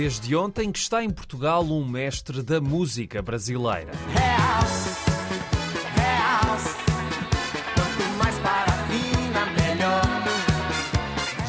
desde ontem que está em Portugal um mestre da música brasileira. House, house, quanto mais parafina, melhor.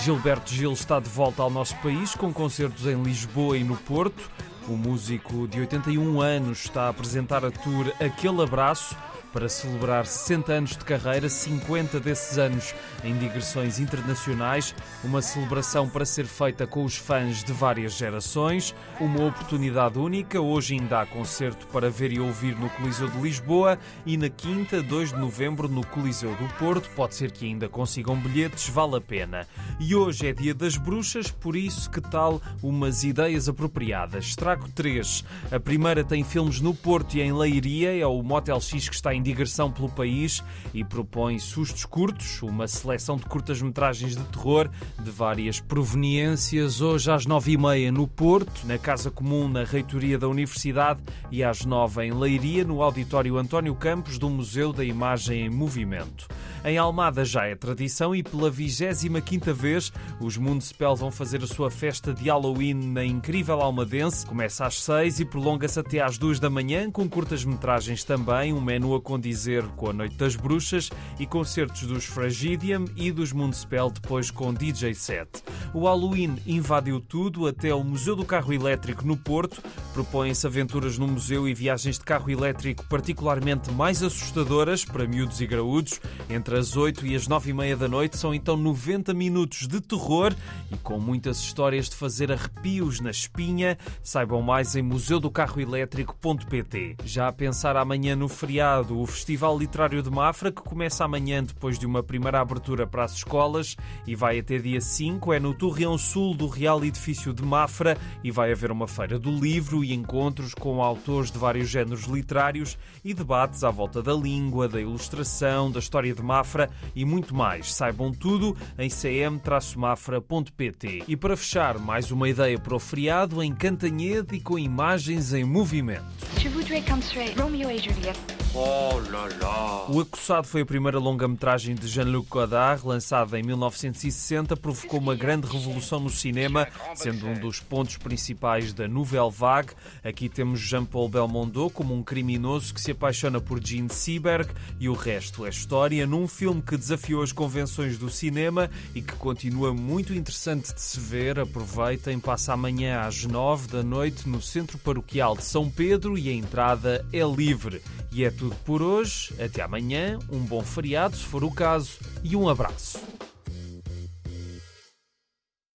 Gilberto Gil está de volta ao nosso país com concertos em Lisboa e no Porto. O músico de 81 anos está a apresentar a tour Aquele Abraço para celebrar 60 anos de carreira, 50 desses anos em digressões internacionais, uma celebração para ser feita com os fãs de várias gerações, uma oportunidade única. Hoje ainda há concerto para ver e ouvir no Coliseu de Lisboa e na quinta, 2 de novembro, no Coliseu do Porto. Pode ser que ainda consigam bilhetes, vale a pena. E hoje é dia das bruxas, por isso, que tal umas ideias apropriadas? Trago três. A primeira tem filmes no Porto e em Leiria, é o Motel X que está em digressão pelo país e propõe sustos curtos, uma seleção de curtas-metragens de terror de várias proveniências. Hoje às nove e meia no Porto, na Casa Comum, na Reitoria da Universidade e às nove em Leiria, no Auditório António Campos do Museu da Imagem em Movimento. Em Almada já é tradição e pela 25ª vez os Municipal vão fazer a sua festa de Halloween na incrível Almadense. Começa às 6 e prolonga-se até às 2 da manhã, com curtas-metragens também, um menu a condizer com a Noite das Bruxas e concertos dos Fragidium e dos Municipal depois com DJ set. O Halloween invadiu tudo, até o Museu do Carro Elétrico no Porto. Propõem-se aventuras no museu e viagens de carro elétrico particularmente mais assustadoras para miúdos e graúdos. Entre as 8 e as 9 e meia da noite são então 90 minutos de terror e com muitas histórias de fazer arrepios na espinha. Saibam mais em museudocarroelétrico.pt. Já a pensar amanhã no feriado, o Festival Literário de Mafra, que começa amanhã depois de uma primeira abertura para as escolas e vai até dia 5, é no Torreão Sul do Real Edifício de Mafra e vai haver uma feira do livro e encontros com autores de vários géneros literários e debates à volta da língua, da ilustração, da história de Mafra e muito mais. Saibam tudo em cm-mafra.pt. E para fechar, mais uma ideia para o feriado em Cantanhede e com imagens em movimento. Romeo et Juliette. Oh là là. O Acossado foi a primeira longa-metragem de Jean-Luc Godard, lançada em 1960, provocou uma grande revolução no cinema, sendo um dos pontos principais da Nouvelle Vague. Aqui temos Jean-Paul Belmondo como um criminoso que se apaixona por Gene Seberg e o resto é história num filme que desafiou as convenções do cinema e que continua muito interessante de se ver. Aproveitem, passa amanhã às nove da noite no Centro Paroquial de São Pedro e a entrada é livre. E é tudo por hoje. Até amanhã, um bom feriado, se for o caso, e um abraço.